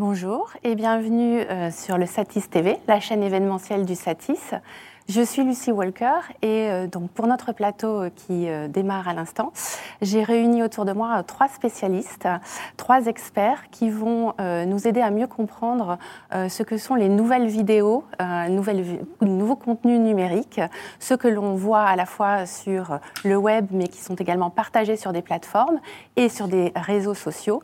Bonjour et bienvenue euh, sur le Satis TV, la chaîne événementielle du Satis. Je suis Lucie Walker et euh, donc pour notre plateau euh, qui euh, démarre à l'instant, j'ai réuni autour de moi trois spécialistes, trois experts qui vont nous aider à mieux comprendre ce que sont les nouvelles vidéos, nouveaux contenus numériques, ce que l'on voit à la fois sur le web mais qui sont également partagés sur des plateformes et sur des réseaux sociaux.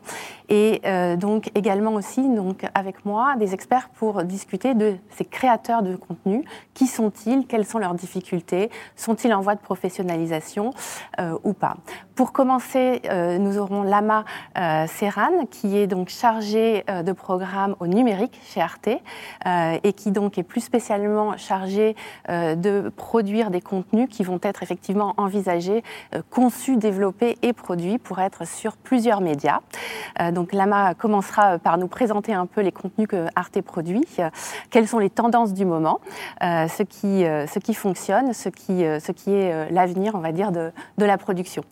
Et donc également aussi donc avec moi des experts pour discuter de ces créateurs de contenu. Qui sont-ils? Quelles sont leurs difficultés Sont-ils en voie de professionnalisation euh, ou pas? Pour commencer, euh, nous aurons Lama euh, Serran, qui est donc chargé de programme au numérique chez Arte et qui donc est plus spécialement chargé de produire des contenus qui vont être effectivement envisagés, conçus, développés et produits pour être sur plusieurs médias. donc Lama commencera par nous présenter un peu les contenus que Arte produit, quelles sont les tendances du moment, ce qui euh, ce qui fonctionne, ce qui, euh, ce qui est euh, l'avenir, on va dire, de, de, la production.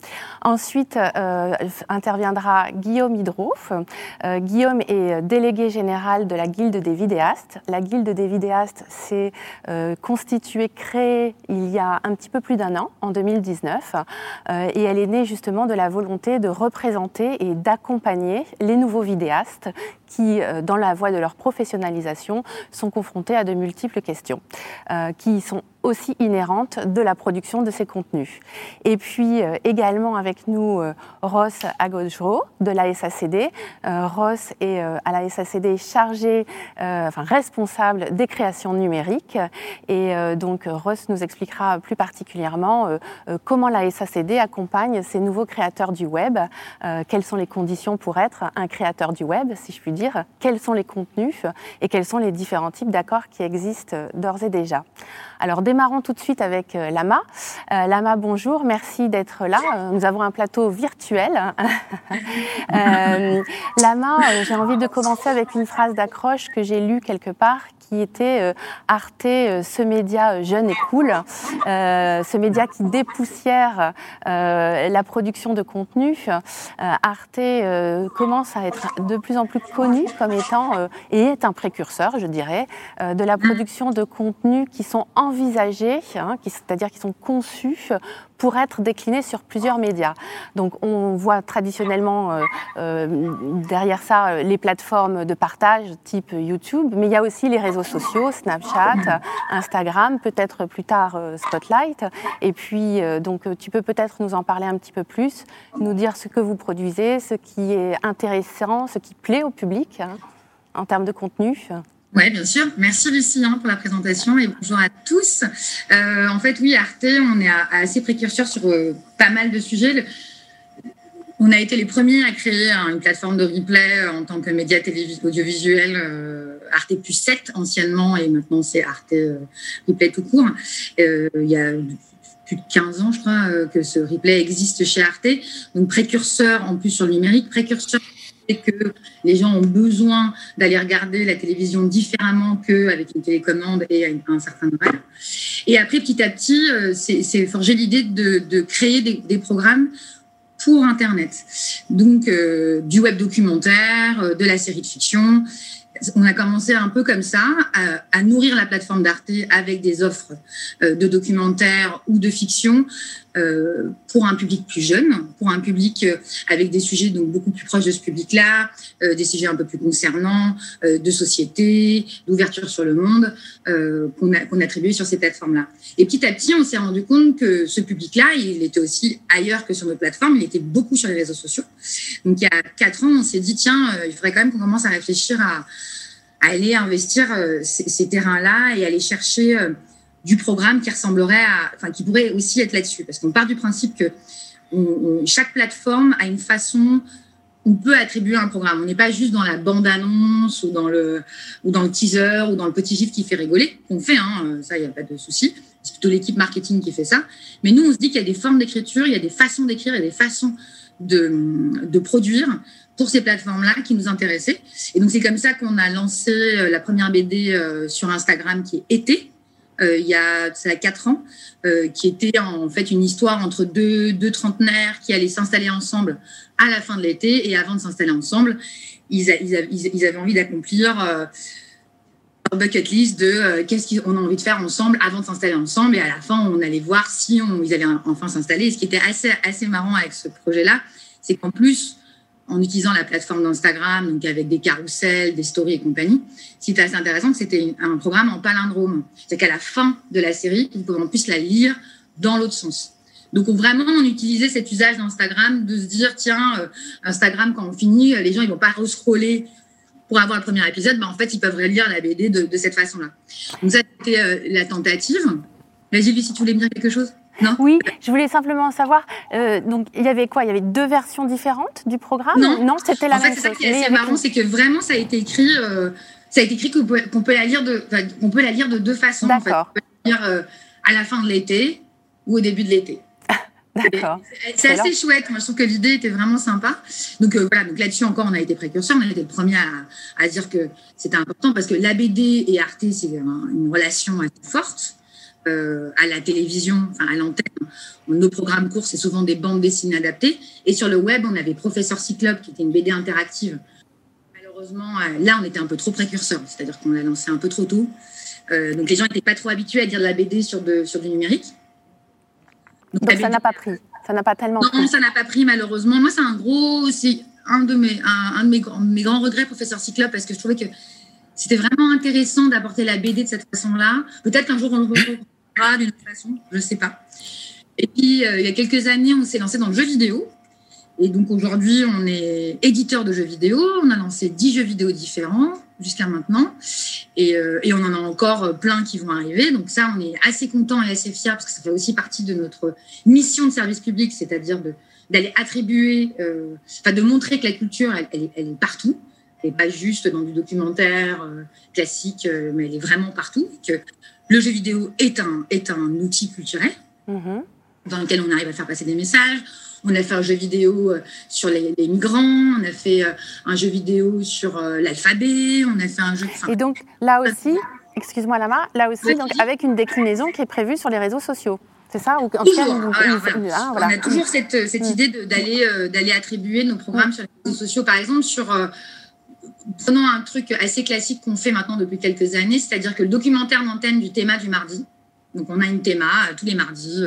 Ensuite interviendra Guillaume Hydrouf. Guillaume est délégué général de la Guilde des vidéastes. La Guilde des vidéastes s'est constituée, créée il y a un petit peu plus d'un an, en 2019, et elle est née justement de la volonté de représenter et d'accompagner les nouveaux vidéastes qui, dans la voie de leur professionnalisation, sont confrontés à de multiples questions, qui sont aussi inhérentes de la production de ces contenus. Et puis euh, également avec nous euh, Ross Agojro de la SACD. Euh, Ross est à la SACD chargé, enfin responsable des créations numériques. Et donc Ross nous expliquera plus particulièrement comment la SACD accompagne ces nouveaux créateurs du web, quelles sont les conditions pour être un créateur du web, si je puis dire, quels sont les contenus et quels sont les différents types d'accords qui existent d'ores et déjà? Alors démarrons tout de suite avec euh, Lama. Euh, Lama, bonjour, merci d'être là. Euh, nous avons un plateau virtuel. Lama, j'ai envie de commencer avec une phrase d'accroche que j'ai lue quelque part qui était Arte, ce média jeune et cool, ce média qui dépoussière la production de contenu. Arte commence à être de plus en plus connu comme étant, et est un précurseur, je dirais, de la production de contenus qui sont envisagés, hein, c'est-à-dire qui sont conçus pour être déclinés sur plusieurs médias. Donc on voit traditionnellement euh, euh, derrière ça euh, les plateformes de partage type YouTube, mais il y a aussi les réseaux sociaux, Snapchat, Instagram, peut-être plus tard Spotlight. Et puis donc tu peux peut-être nous en parler un petit peu plus, nous dire ce que vous produisez, ce qui est intéressant, ce qui plaît au public hein, en termes de contenu. Oui, bien sûr. Merci Lucie pour la présentation et bonjour à tous. Euh, en fait, oui, Arte, on est assez précurseur sur euh, pas mal de sujets. On a été les premiers à créer une plateforme de replay euh, en tant que média audiovisuel Arte plus 7 anciennement et maintenant c'est Arte Replay tout court. il y a plus de 15 ans, je crois, que ce replay existe chez Arte. Donc précurseur en plus sur le numérique, précurseur que les gens ont besoin d'aller regarder la télévision différemment qu'avec une télécommande et un certain horaire. Et après, petit à petit, euh, c'est forgé l'idée de, créer des, programmes pour Internet. Donc, euh, du web documentaire, euh, de la série de fiction, on a commencé un peu comme ça à, nourrir la plateforme d'Arte avec des offres de documentaires ou de fiction euh, pour un public plus jeune, pour un public euh, avec des sujets donc beaucoup plus proches de ce public-là, des sujets un peu plus concernants, de société, d'ouverture sur le monde qu'on attribuait sur ces plateformes-là. Et petit à petit, on s'est rendu compte que ce public-là, il était aussi ailleurs que sur nos plateformes, il était beaucoup sur les réseaux sociaux. Donc il y a quatre ans, on s'est dit tiens, il faudrait quand même qu'on commence à réfléchir à aller investir euh, ces, terrains-là et aller chercher euh, du programme qui ressemblerait à, enfin, qui pourrait aussi être là-dessus. Parce qu'on part du principe que chaque plateforme a une façon on peut attribuer un programme. On n'est pas juste dans la bande-annonce ou dans le ou dans le teaser ou dans le petit gif qui fait rigoler. On fait, hein, ça, il n'y a pas de souci. C'est plutôt l'équipe marketing qui fait ça. Mais nous, on se dit qu'il y a des formes d'écriture, il y a des façons d'écrire et des façons de, de produire pour ces plateformes-là qui nous intéressaient. Et donc, c'est comme ça qu'on a lancé euh, la première BD euh, sur Instagram qui est Été, euh, il y a, ça quatre ans, qui était en fait une histoire entre deux, deux trentenaires qui allaient s'installer ensemble à la fin de l'été et avant de s'installer ensemble. ils, avaient envie d'accomplir euh, leur bucket list de euh, qu'est-ce qu'on a envie de faire ensemble avant de s'installer ensemble. Et à la fin, on allait voir si on, ils allaient enfin s'installer. Et ce qui était assez, assez marrant avec ce projet-là, c'est qu'en plus, en utilisant la plateforme d'Instagram, donc avec des carousels, des stories et compagnie, était assez intéressant, c'était un programme en palindrome. C'est qu'à la fin de la série, vous pouvez en plus la lire dans l'autre sens. Donc vraiment, on utilisait cet usage d'Instagram de se dire, tiens, euh, Instagram, quand on finit, les gens, ils vont pas re-scroller pour avoir le premier épisode. Ben, en fait, ils peuvent relire la BD de, cette façon-là. Donc ça, c'était euh, la tentative. Là, vu si tu voulais me dire quelque chose? Non oui, je voulais simplement savoir. Euh, donc, il y avait quoi? Il y avait deux versions différentes du programme? Non, non c'était la en fait, C'est ça qui est assez marrant, c'est que vraiment, ça a été écrit. ça a été écrit qu'on peut, peut, la lire de, qu'on peut la lire de deux façons. D'accord. On peut la lire à la fin de l'été ou au début de l'été. D'accord. C'est assez chouette. Moi, je trouve que l'idée était vraiment sympa. Donc euh, voilà. Donc là-dessus encore, on a été précurseurs. On a été le premier à, à dire que c'était important parce que la BD et Arte, c'est une relation assez forte. Euh, à la télévision, enfin à l'antenne, nos programmes courts, c'est souvent des bandes dessinées adaptées. Et sur le web, on avait Professeur Cyclope, qui était une BD interactive. Malheureusement, euh, là, on était un peu trop précurseurs, c'est-à-dire qu'on l'a lancé un peu trop tôt. Euh, donc les gens n'étaient pas trop habitués à dire de la BD sur, de, sur du numérique. Donc, ça n'a pas pris. Ça n'a pas tellement non, ça n'a pas pris malheureusement. Moi, c'est un gros, c'est un de mes, un, de mes, mes, grands regrets, professeur Cyclope, parce que je trouvais que c'était vraiment intéressant d'apporter la BD de cette façon-là. Peut-être qu'un jour on le retrouvera d'une autre façon, je ne sais pas. Et puis, euh, il y a quelques années, on s'est lancé dans le jeu vidéo. Et donc aujourd'hui, on est éditeur de jeux vidéo. On a lancé 10 jeux vidéo différents jusqu'à maintenant. Et, euh, on en a encore plein qui vont arriver. Donc ça, on est assez content et assez fiers parce que ça fait aussi partie de notre mission de service public, c'est-à-dire d'aller attribuer, euh, enfin de montrer que la culture, elle, est partout. Elle n'est pas juste dans du documentaire euh, classique, euh, mais elle est vraiment partout. Le jeu vidéo est un, est un outil culturel mm-hmm. dans lequel on arrive à faire passer des messages on a fait un jeu vidéo euh, sur les, migrants, on a fait euh, un jeu vidéo sur euh, l'alphabet, on a fait un jeu. Et donc là aussi, excuse-moi Lama, là aussi, donc, avec une déclinaison qui est prévue sur les réseaux sociaux. C'est ça? Ou, toujours. Ah, on a toujours cette, cette mm. idée d'aller d'aller attribuer nos programmes mm. sur les réseaux sociaux. Par exemple, sur prenons un truc assez classique qu'on fait maintenant depuis quelques années, c'est-à-dire que le documentaire d'antenne du théma du mardi. Donc on a une théma tous les mardis.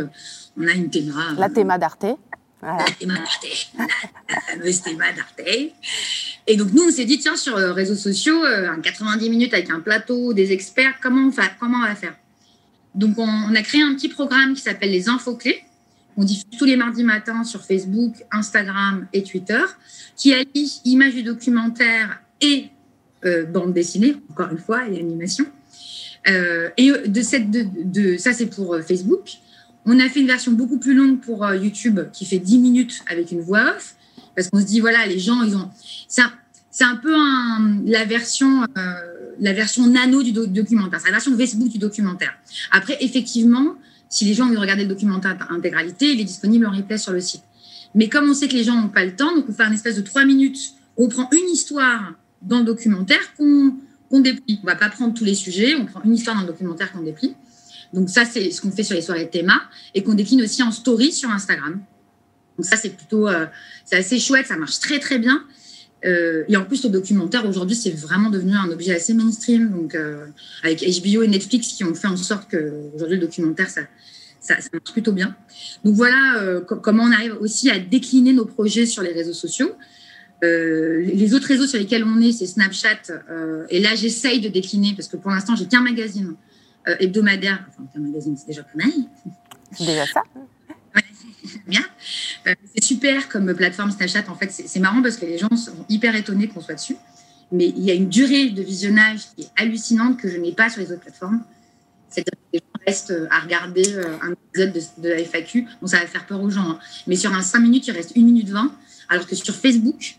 On a une théma. La théma d'Arte. Voilà. La fameuse théma d'Arte. Et donc, nous, on s'est dit, tiens, sur les réseaux sociaux, euh, 90 minutes avec un plateau, des experts, comment on, fait, comment on va faire? Donc, on, a créé un petit programme qui s'appelle les infos clés. On diffuse tous les mardis matins sur Facebook, Instagram et Twitter, qui allie images du documentaire et euh, bande dessinée, encore une fois, et animation. Euh, et de cette, de, de ça, c'est pour euh, Facebook. On a fait une version beaucoup plus longue pour euh, YouTube qui fait 10 minutes avec une voix off parce qu'on se dit voilà les gens ils ont c'est un, peu la version euh, la version nano du documentaire, c'est la version Facebook du documentaire. Après effectivement, si les gens veulent regarder le documentaire intégralité, il est disponible en replay sur le site. Mais comme on sait que les gens n'ont pas le temps, donc on fait un espèce de 3 minutes on prend une histoire dans le documentaire qu'on qu'on déplie. On va pas prendre tous les sujets, on prend une histoire dans le documentaire qu'on déplie. Donc ça, c'est ce qu'on fait sur les soirées théma et qu'on décline aussi en story sur Instagram. Donc ça, c'est plutôt, euh, c'est assez chouette, ça marche très très bien. Euh, et en plus, le documentaire aujourd'hui, c'est vraiment devenu un objet assez mainstream. Donc euh, avec HBO et Netflix qui ont fait en sorte que aujourd'hui le documentaire, ça, ça, marche plutôt bien. Donc voilà comment on arrive aussi à décliner nos projets sur les réseaux sociaux. Les autres réseaux sur lesquels on est, c'est Snapchat. et là, j'essaye de décliner parce que pour l'instant, j'ai qu'un magazine euh, hebdomadaire, enfin un magazine, c'est déjà pas mal. C'est déjà ça. bien. Euh, c'est super comme plateforme Snapchat. En fait, c'est marrant parce que les gens sont hyper étonnés qu'on soit dessus. Mais il y a une durée de visionnage qui est hallucinante que je n'ai pas sur les autres plateformes. C'est-à-dire que les gens restent euh, à regarder un épisode de, la FAQ. Bon, ça va faire peur aux gens. Hein. Mais sur un 5 minutes, il reste 1 minute 20. Alors que sur Facebook,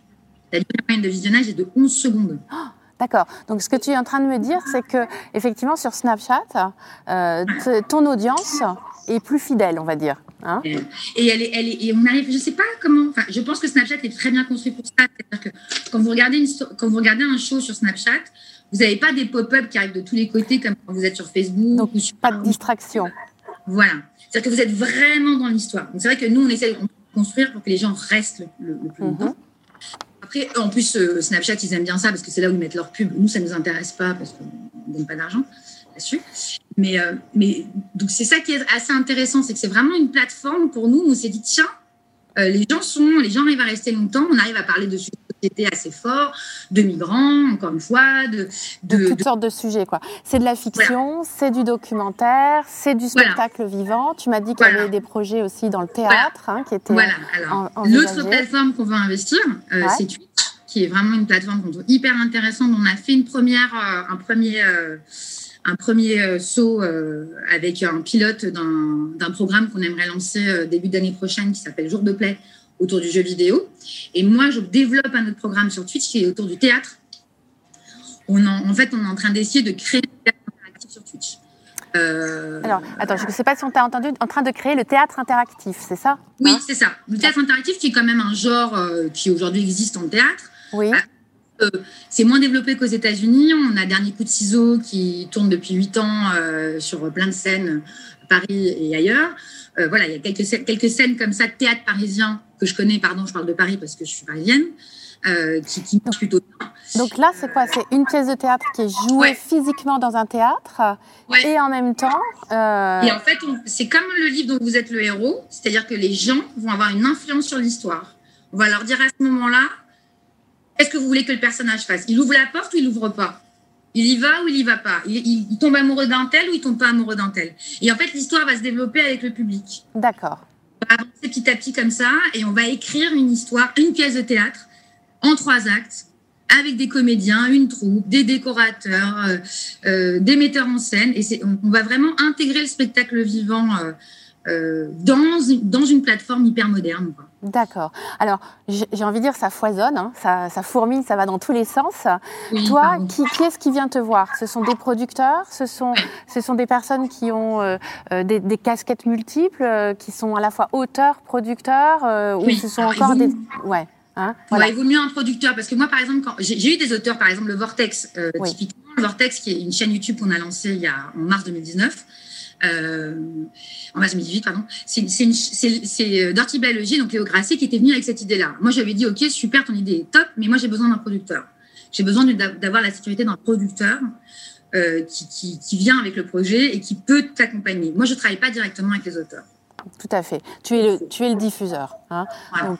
la durée moyenne de visionnage est de 11 secondes. Oh D'accord. Donc, ce que tu es en train de me dire, c'est que effectivement sur Snapchat, euh, ton audience est plus fidèle, on va dire. Hein et, elle est, elle est, et on arrive, je sais pas comment. Enfin, je pense que Snapchat est très bien construit pour ça. C'est-à-dire que quand vous regardez une, quand vous regardez un show sur Snapchat, vous n'avez pas des pop-up qui arrivent de tous les côtés comme quand vous êtes sur Facebook. Donc, ou sur... pas de distraction. Voilà. C'est-à-dire que vous êtes vraiment dans l'histoire. Donc, c'est vrai que nous, on essaie de construire pour que les gens restent le, plus longtemps. Mhm. Après, en plus, Snapchat, ils aiment bien ça parce que c'est là où ils mettent leur pub. Nous, ça ne nous intéresse pas parce qu'on ne donne pas d'argent là-dessus. Mais, mais donc, c'est ça qui est assez intéressant, c'est que c'est vraiment une plateforme pour nous où on s'est dit, tiens, les gens sont, les gens arrivent à rester longtemps, on arrive à parler de société assez fort, de migrants, encore une fois, de, de, toutes sortes de sujets. quoi. C'est de la fiction, c'est du documentaire, c'est du spectacle vivant. Tu m'as dit qu'il y avait des projets aussi dans le théâtre hein, qui étaient. Voilà. Alors, l'autre plateforme qu'on veut investir, euh, c'est Twitch, qui est vraiment une plateforme hyper intéressante. On a fait une première, euh, un premier. Euh, un premier saut avec un pilote d'un programme qu'on aimerait lancer début d'année prochaine qui s'appelle Jour de Play, autour du jeu vidéo. Et moi, je développe un autre programme sur Twitch qui est autour du théâtre. On en, fait, on est en train d'essayer de créer le théâtre interactif sur Twitch. Euh, Alors, attends, je ne sais pas si on t'a entendu, en train de créer le théâtre interactif, c'est ça? Oui, hein c'est ça. Le théâtre interactif, qui est quand même un genre euh, qui aujourd'hui existe en théâtre. Oui. Euh, c'est moins développé qu'aux États-Unis. On a Dernier coup de ciseau qui tourne depuis huit ans sur plein de scènes, Paris et ailleurs. voilà, il y a quelques, quelques scènes comme ça de théâtre parisien que je connais, pardon, je parle de Paris parce que je suis parisienne, euh, qui, qui marche plutôt bien. Donc là, c'est quoi? C'est une pièce de théâtre qui est jouée physiquement dans un théâtre et en même temps. Euh... Et en fait, c'est comme le livre dont vous êtes le héros, c'est-à-dire que les gens vont avoir une influence sur l'histoire. On va leur dire à ce moment-là, qu'est-ce que vous voulez que le personnage fasse? Il ouvre la porte ou il ouvre pas? Il y va ou il y va pas? Il, il, tombe amoureux d'un tel ou il tombe pas amoureux d'un tel? Et en fait, l'histoire va se développer avec le public. D'accord va avancer petit à petit comme ça et on va écrire une histoire, une pièce de théâtre en trois actes avec des comédiens, une troupe, des décorateurs, euh, euh, des metteurs en scène. Et on, on, va vraiment intégrer le spectacle vivant euh, dans, dans une plateforme hyper moderne. D'accord. Alors, j'ai envie de dire, ça foisonne, hein, ça, ça, fourmille, ça va dans tous les sens. Toi, qui, qui est-ce qui vient te voir? Ce sont des producteurs? Ce sont, ce sont des personnes qui ont euh, euh, des, des, casquettes multiples, qui sont à la fois auteurs, producteurs, ou ce sont encore des... Ouais. Hein, voilà. il vaut mieux un producteur parce que moi, par exemple, j'ai eu des auteurs, par exemple, le Vortex, typiquement, le Vortex, qui est une chaîne YouTube qu'on a lancée il y a, en mars 2019 euh, en mars 2018, pardon. C'est euh, Dirty Biology, donc Léo Grasset, qui était venu avec cette idée-là. Moi, j'avais dit, OK, super, ton idée est top, mais moi, j'ai besoin d'un producteur. J'ai besoin d'avoir la sécurité d'un producteur euh, qui, qui, qui, vient avec le projet et qui peut t'accompagner. Moi, je travaille pas directement avec les auteurs. Tout à fait. Tu es le, tu es le diffuseur. Hein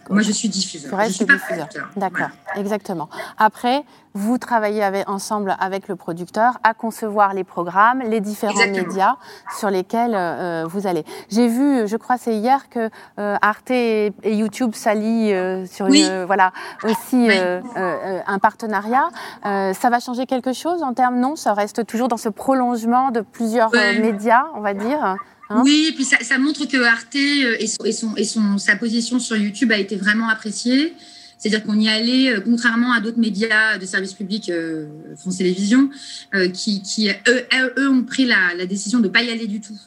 moi, je suis diffuseur. je suis pas diffuseur. D'accord, exactement. Après, vous travaillez avec, ensemble avec le producteur à concevoir les programmes, les différents médias sur lesquels euh, vous allez. J'ai vu, je crois c'est hier que euh, Arte et, YouTube s'allient euh, sur une, voilà aussi un partenariat. ça va changer quelque chose en termes? Non Ça reste toujours dans ce prolongement de plusieurs médias, on va dire. Hein oui, et puis ça, ça, montre que Arte euh, et, son, et, son, et son, sa position sur YouTube a été vraiment appréciée. C'est-à-dire qu'on y allait, euh, contrairement à d'autres médias de service public, euh, France Télévisions, euh, qui, qui eux, eux, ont pris la, la décision de ne pas y aller du tout,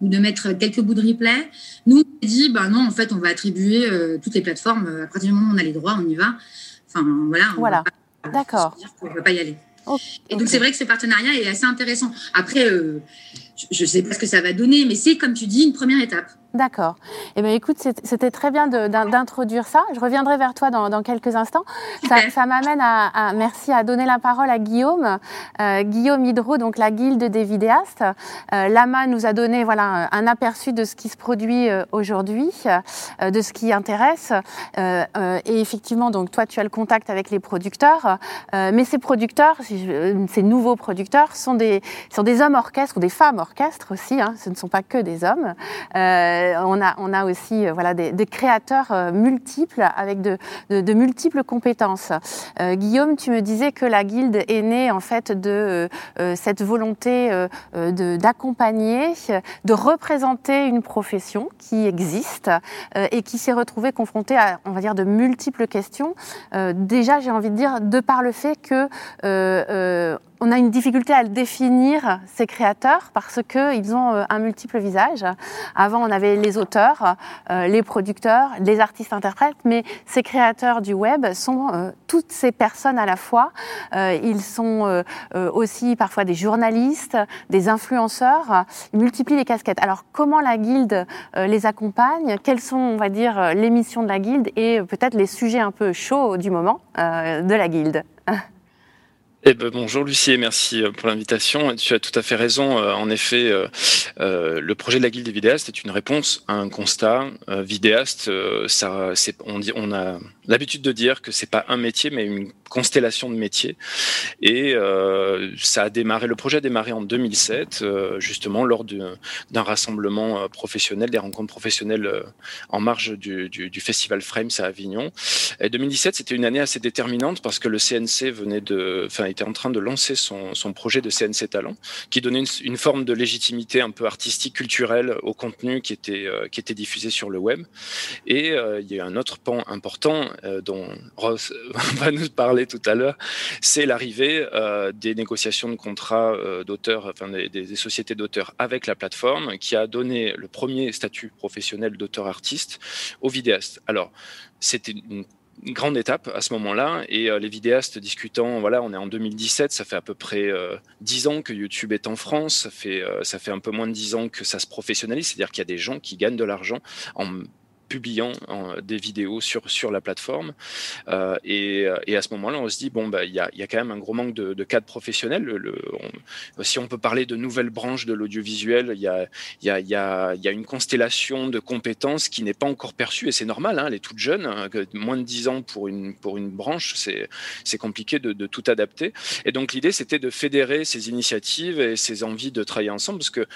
ou de mettre quelques bouts de replay. Nous, on s'est dit, ben non, en fait, on va attribuer euh, toutes les plateformes. À partir du moment où on a les droits, on y va. Enfin, voilà. Voilà. D'accord. On ne va pas y aller. Et donc, c'est vrai que ce partenariat est assez intéressant. Après, euh, je ne sais pas ce que ça va donner, mais c'est, comme tu dis, une première étape. D'accord. Eh bien, écoute, c'était très bien d'introduire ça. Je reviendrai vers toi dans, quelques instants. Ça, ça m'amène à, merci, à donner la parole à Guillaume. Euh, Guillaume Hydro, donc la guilde des vidéastes. Euh, Lama nous a donné voilà, un aperçu de ce qui se produit euh, aujourd'hui, euh, de ce qui intéresse. Et effectivement, donc toi, tu as le contact avec les producteurs. mais ces producteurs, ces nouveaux producteurs, sont des, sont des hommes orchestres ou des femmes orchestres aussi. Hein, ce ne sont pas que des hommes. Euh, on, a, on a aussi euh, des, créateurs euh, multiples avec de, multiples compétences. Guillaume, tu me disais que la guilde est née en fait de cette volonté d'accompagner, de, représenter une profession qui existe et qui s'est retrouvée confrontée à, de multiples questions. déjà, j'ai envie de dire, de par le fait que on a une difficulté à définir ces créateurs parce qu'ils ont euh, un multiple visage. Avant, on avait les auteurs, euh, les producteurs, les artistes-interprètes, mais ces créateurs du web sont euh, toutes ces personnes à la fois. ils sont aussi parfois des journalistes, des influenceurs. Ils multiplient les casquettes. Alors, comment la guilde les accompagne? Quelles sont, on va dire, les missions de la guilde? Et peut-être les sujets un peu chauds du moment de la guilde eh ben, bonjour Lucie et merci euh, pour l'invitation. Tu as tout à fait raison. Euh, en effet, euh, le projet de la Guilde des vidéastes est une réponse à un constat. vidéaste, ça, on, a l'habitude de dire que c'est pas un métier, mais une constellation de métiers. Et ça a démarré. Le projet a démarré en 2007, justement lors d'un rassemblement professionnel, des rencontres professionnelles en marge du, du, festival Frames à Avignon. Et 2017, c'était une année assez déterminante parce que le CNC venait de, enfin, était en train de lancer son, son projet de CNC Talent, qui donnait une, forme de légitimité un peu artistique, culturelle au contenu qui était, euh, qui était diffusé sur le web. Et euh, il y a un autre pan important euh, dont Ross va nous parler tout à l'heure, c'est l'arrivée des négociations de contrats d'auteurs, enfin des, des sociétés d'auteurs avec la plateforme, qui a donné le premier statut professionnel d'auteur-artiste aux vidéastes. Alors, c'était une grande étape à ce moment-là. Et euh, les vidéastes discutant, voilà, on est en 2017, ça fait à peu près euh, dix 10 ans que YouTube est en France, ça fait, euh, ça fait un peu moins de 10 ans que ça se professionnalise, c'est-à-dire qu'il y a des gens qui gagnent de l'argent en publiant des vidéos sur, sur la plateforme. Euh, et, et, à ce moment-là, on se dit, bon, bah, il y, a, y a quand même un gros manque de, de cadres professionnels. Si on peut parler de nouvelles branches de l'audiovisuel, il y a, y, a, y, a, une constellation de compétences qui n'est pas encore perçue, et c'est normal, hein, elle est toute jeune, hein, moins de 10 ans pour une, pour une branche, c'est compliqué de, tout adapter. Et donc l'idée, c'était de fédérer ces initiatives et ces envies de travailler ensemble, parce que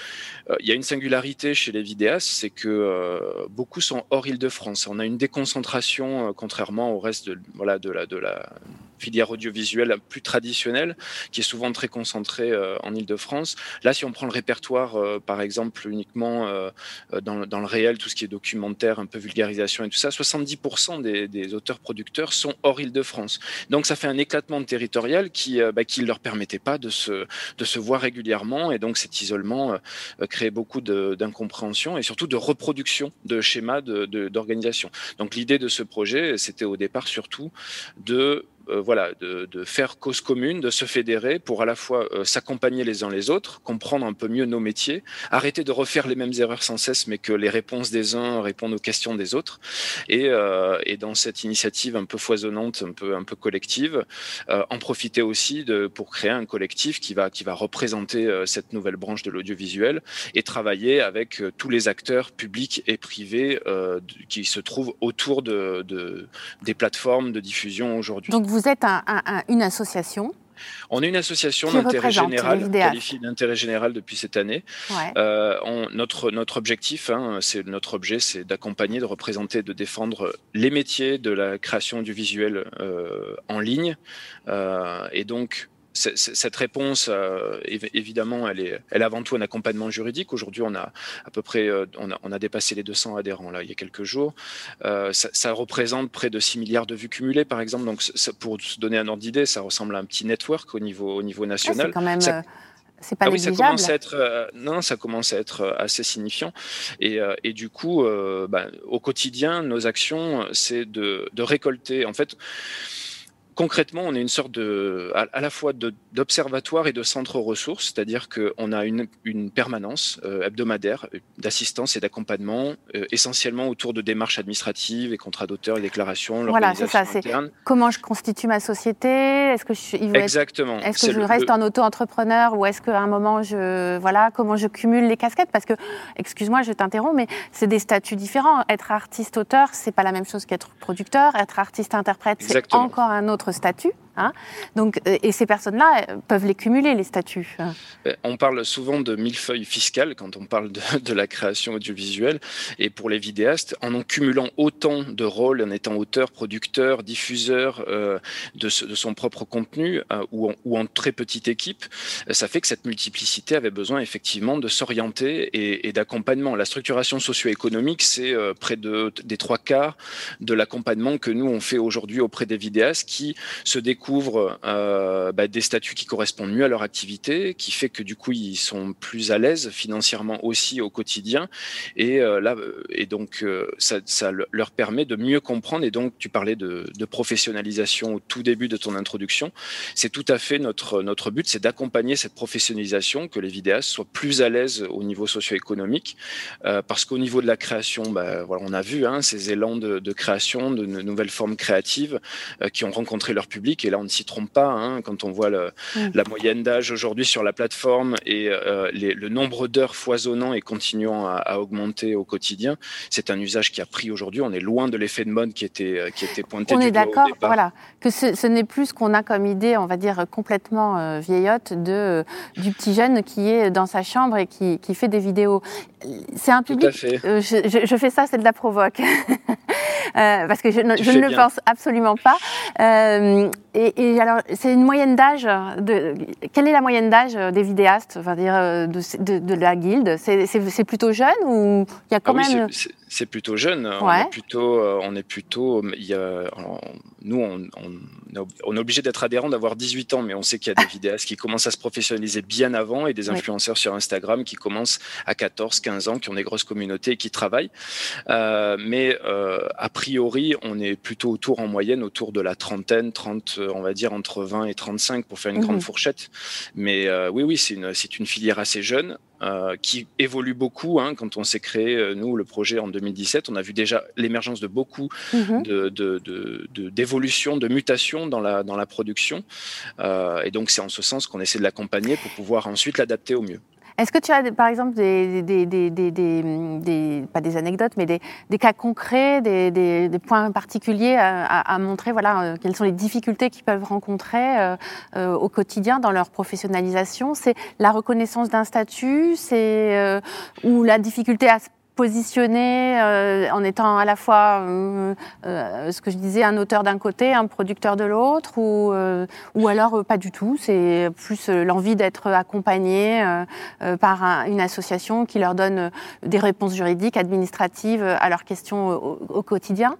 euh, y a une singularité chez les vidéastes, c'est que euh, beaucoup sont hors Île-de-France. On a une déconcentration, euh, contrairement au reste de, voilà, de, la, filière audiovisuelle plus traditionnelle, qui est souvent très concentrée euh, en Île-de-France. Là, si on prend le répertoire, euh, par exemple, uniquement dans, le réel, tout ce qui est documentaire, un peu vulgarisation et tout ça, 70% des, auteurs-producteurs sont hors Île-de-France. Donc, ça fait un éclatement territorial qui ne bah, leur permettait pas de se, de se voir régulièrement. Et donc, cet isolement créait beaucoup d'incompréhension et surtout de reproduction de schémas de, d'organisation. Donc l'idée de ce projet, c'était au départ surtout de euh, voilà, de, faire cause commune, de se fédérer pour à la fois euh, s'accompagner les uns les autres, comprendre un peu mieux nos métiers, arrêter de refaire les mêmes erreurs sans cesse, mais que les réponses des uns répondent aux questions des autres. Et, euh, dans cette initiative un peu foisonnante, un peu, un peu collective, en profiter aussi de, pour créer un collectif qui va, qui va représenter cette nouvelle branche de l'audiovisuel et travailler avec tous les acteurs publics et privés qui se trouvent autour de, des plateformes de diffusion aujourd'hui vous êtes une association on est une association d'intérêt général, qualifiée d'intérêt général depuis cette année. Euh, notre, notre objectif, hein, c'est notre objet, c'est d'accompagner, de représenter, de défendre les métiers de la création du visuel euh, en ligne. Euh, et donc, cette réponse, euh, évidemment, elle est, elle avant tout un accompagnement juridique. Aujourd'hui, on a à peu près, euh, on, a, on, a, dépassé les 200 adhérents là il y a quelques jours. Euh, ça, ça, représente près de 6 milliards de vues cumulées, par exemple. Donc, pour se donner un ordre d'idée, ça ressemble à un petit network au niveau, au niveau national. c'est quand même. c'est pas ah oui, ça commence à être non, ça commence à être assez signifiant et, et du coup, bah, au quotidien, nos actions, c'est de, de récolter. En fait, concrètement, on est une sorte de, à, la fois d'observatoire et de centre ressources, c'est-à-dire qu'on a une, une permanence euh, hebdomadaire d'assistance et d'accompagnement, euh, essentiellement autour de démarches administratives et contrats d'auteur et déclarations. Voilà, c'est ça. C'est comment je constitue ma société Est-ce que je, Exactement. Est-ce que je reste un auto-entrepreneur ou est-ce qu'à un moment je, voilà, comment je cumule les casquettes? Parce que, excuse-moi, je t'interromps, mais c'est des statuts différents. Être artiste-auteur, c'est pas la même chose qu'être producteur. Être artiste-interprète, c'est encore un autre statut. Hein. Donc, euh, et ces personnes-là euh, peuvent les cumuler, les statuts. Euh, on parle souvent de millefeuille fiscale quand on parle de, la création audiovisuelle. Et pour les vidéastes, en en cumulant autant de rôles, en étant auteur, producteur, diffuseur de, son propre contenu ou, en, très petite équipe, ça fait que cette multiplicité avait besoin effectivement de s'orienter et, d'accompagnement. La structuration socio-économique, c'est près de, des trois quarts de l'accompagnement que nous on fait aujourd'hui auprès des vidéastes qui se découvrent découvrent bah, des statuts qui correspondent mieux à leur activité, qui fait que du coup ils sont plus à l'aise financièrement aussi au quotidien. Et là, et donc ça, ça, leur permet de mieux comprendre. Et donc tu parlais de, professionnalisation au tout début de ton introduction. C'est tout à fait notre notre but, c'est d'accompagner cette professionnalisation, que les vidéastes soient plus à l'aise au niveau socio-économique, parce qu'au niveau de la création, bah, voilà, on a vu hein, ces élans de, création, de, nouvelles formes créatives qui ont rencontré leur public. Là, on ne s'y trompe pas hein, quand on voit le, la moyenne d'âge aujourd'hui sur la plateforme et euh, les, le nombre d'heures foisonnant et continuant à, à augmenter au quotidien. C'est un usage qui a pris aujourd'hui. On est loin de l'effet de mode qui était, euh, qui était pointé. On est d'accord, voilà, que ce, ce n'est plus ce qu'on a comme idée, on va dire complètement euh, vieillotte de du petit jeune qui est dans sa chambre et qui, qui fait des vidéos. C'est un public. Je, je, je, fais ça, c'est de la provoque. Parce que je, ne, je ne le pense absolument pas. Et, et, alors, c'est une moyenne d'âge. De, quelle est la moyenne d'âge des vidéastes, enfin, dire, euh, de, de, de la guilde? C'est plutôt jeune ou il y a quand ah même oui, c'est plutôt jeune. Ouais. On est plutôt, on est plutôt, il y a, nous, on, on, on, est obligé d'être adhérent, d'avoir 18 ans, mais on sait qu'il y a des vidéastes qui commencent à se professionnaliser bien avant et des influenceurs sur Instagram qui commencent à 14, 15 ans, qui ont des grosses communautés et qui travaillent. Euh, mais euh, a priori, on est plutôt autour en moyenne, autour de la trentaine, 30, on va dire entre 20 et 35 pour faire une mmh. grande fourchette. Mais euh, oui, oui, c'est une, une filière assez jeune. Euh, qui évolue beaucoup. Hein, quand on s'est créé, euh, nous, le projet en 2017, on a vu déjà l'émergence de beaucoup mmh. d'évolutions, de, de, de, de, mutations dans la, dans la production. Euh, et donc, c'est en ce sens qu'on essaie de l'accompagner pour pouvoir ensuite l'adapter au mieux. Est-ce que tu as, par exemple, des, des, des, des, pas des anecdotes, mais des, cas concrets, des, points particuliers à, à, montrer Voilà, euh, quelles sont les difficultés qu'ils peuvent rencontrer euh, euh, au quotidien dans leur professionnalisation? C'est la reconnaissance d'un statut, c'est euh, ou la difficulté à se positionner euh, en étant à la fois, euh, euh, ce que je disais, un auteur d'un côté, un producteur de l'autre, ou, alors pas du tout. C'est plus l'envie d'être accompagné par un, une association qui leur donne des réponses juridiques, administratives à leurs questions au quotidien.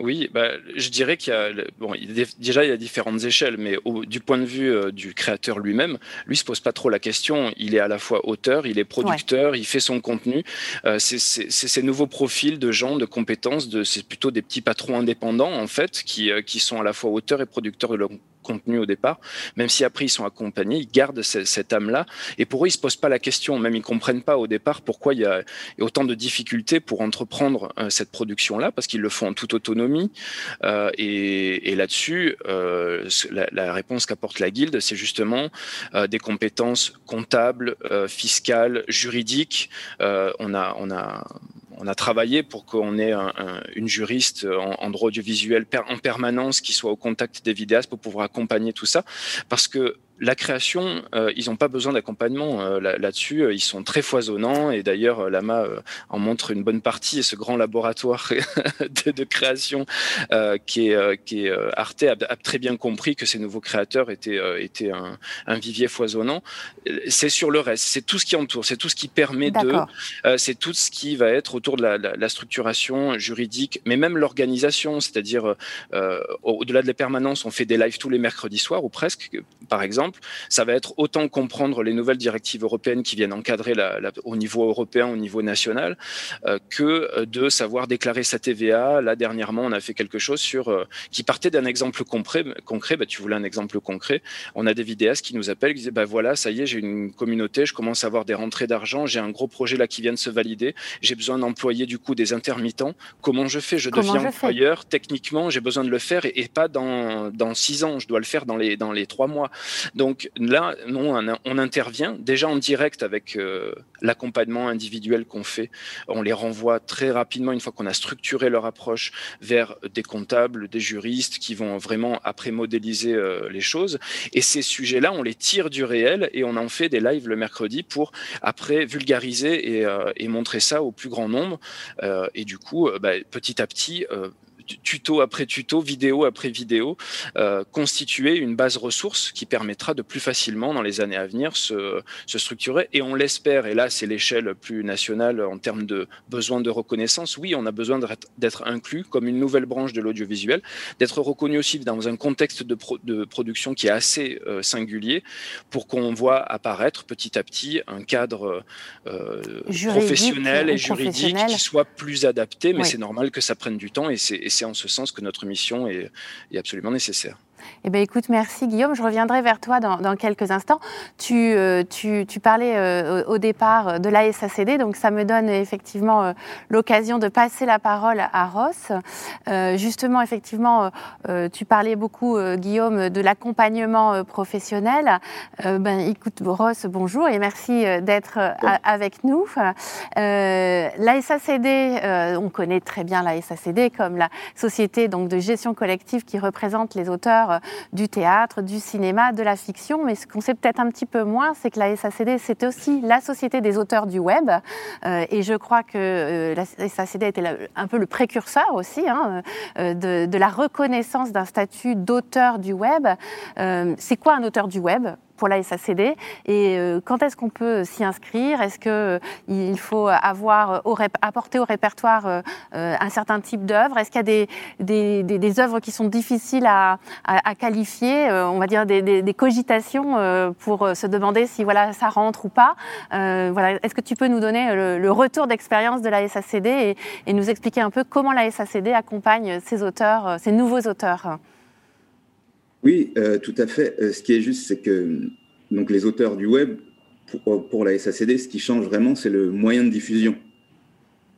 Oui, bah, je dirais qu'il y a bon, il y a, déjà il y a différentes échelles, mais au, du point de vue euh, du créateur lui-même, lui se pose pas trop la question. Il est à la fois auteur, il est producteur, ouais. il fait son contenu. Euh, c'est ces nouveaux profils de gens, de compétences, de c'est plutôt des petits patrons indépendants en fait qui euh, qui sont à la fois auteurs et producteurs de leur contenu au départ, même si après ils sont accompagnés, ils gardent cette, âme-là. Et pour eux, ils se posent pas la question, même ils comprennent pas au départ pourquoi il y a, autant de difficultés pour entreprendre euh, cette production-là, parce qu'ils le font en toute autonomie. Euh, et, là-dessus, euh, la, réponse qu'apporte la guilde, c'est justement des compétences comptables, fiscales, juridiques. On a, on a on a travaillé pour qu'on ait un, un, une juriste en, en, droit audiovisuel en permanence qui soit au contact des vidéastes pour pouvoir accompagner tout ça. Parce que la création, euh, ils n'ont pas besoin d'accompagnement euh, là-dessus. Là ils sont très foisonnants et d'ailleurs, euh, Lama euh, en montre une bonne partie. Et ce grand laboratoire de, de, création euh, qui est, qui est Arte a, a, très bien compris que ces nouveaux créateurs étaient, étaient un, un, vivier foisonnant. C'est sur le reste, c'est tout ce qui entoure, c'est tout ce qui permet de, c'est tout ce qui va être autour de la, la, la structuration juridique, mais même l'organisation, c'est-à-dire au-delà de la permanence, on fait des lives tous les mercredis soirs ou presque, par exemple exemple, ça va être autant comprendre les nouvelles directives européennes qui viennent encadrer la, la, au niveau européen, au niveau national, euh, que de savoir déclarer sa TVA. Là, dernièrement, on a fait quelque chose sur euh, qui partait d'un exemple concret. concret bah, tu voulais un exemple concret. On a des vidéastes qui nous appellent, qui disent bah, voilà, ça y est, j'ai une communauté, je commence à avoir des rentrées d'argent, j'ai un gros projet là qui vient de se valider, j'ai besoin d'employer du coup des intermittents. Comment je fais? Je Comment deviens je employeur. Techniquement, j'ai besoin de le faire et, et, pas dans, dans six ans. Je dois le faire dans les, dans les trois mois. Donc là, non, on intervient déjà en direct avec euh, l'accompagnement individuel qu'on fait. On les renvoie très rapidement, une fois qu'on a structuré leur approche, vers des comptables, des juristes qui vont vraiment après modéliser euh, les choses. Et ces sujets-là, on les tire du réel et on en fait des lives le mercredi pour après vulgariser et, euh, montrer ça au plus grand nombre. Et du coup, bah, petit à petit, tuto après tuto, vidéo après vidéo, constituer une base ressource qui permettra de plus facilement dans les années à venir se, se structurer. Et on l'espère, et là c'est l'échelle plus nationale en termes de besoin de reconnaissance. Oui, on a besoin d'être inclus comme une nouvelle branche de l'audiovisuel, d'être reconnu aussi dans un contexte de, de production qui est assez singulier pour qu'on voit apparaître petit à petit un cadre euh, professionnel et juridique qui soit plus adapté, mais c'est normal que ça prenne du temps et c'est en ce sens que notre mission est absolument nécessaire. Eh bien, écoute, merci Guillaume. Je reviendrai vers toi dans, quelques instants. Tu, euh, tu, tu parlais euh, au départ de la SACD, donc ça me donne effectivement euh, l'occasion de passer la parole à Ross. justement, effectivement, tu parlais beaucoup, Guillaume, de l'accompagnement professionnel. ben, écoute, Ross, bonjour et merci d'être avec nous. la SACD, on connaît très bien la SACD comme la société donc, de gestion collective qui représente les auteurs du théâtre, du cinéma, de la fiction. Mais ce qu'on sait peut-être un petit peu moins, c'est que la SACD, c'est aussi la Société des auteurs du web. Euh, et je crois que euh, la SACD était un peu le précurseur aussi hein, euh, de, la reconnaissance d'un statut d'auteur du web. c'est quoi un auteur du web? Pour la SACD et euh, quand est-ce qu'on peut s'y inscrire? Est-ce qu'il euh, faut avoir au apporter au répertoire euh, un certain type d'œuvres Est-ce qu'il y a des, œuvres qui sont difficiles à, à, qualifier? On va dire des, cogitations pour se demander si voilà, ça rentre ou pas. voilà. Est-ce que tu peux nous donner le, retour d'expérience de la SACD et, et, nous expliquer un peu comment la SACD accompagne ces auteurs, ces nouveaux auteurs? Oui, euh, tout à fait. Euh, ce qui est juste, c'est que donc, les auteurs du web, pour, la SACD, ce qui change vraiment, c'est le moyen de diffusion.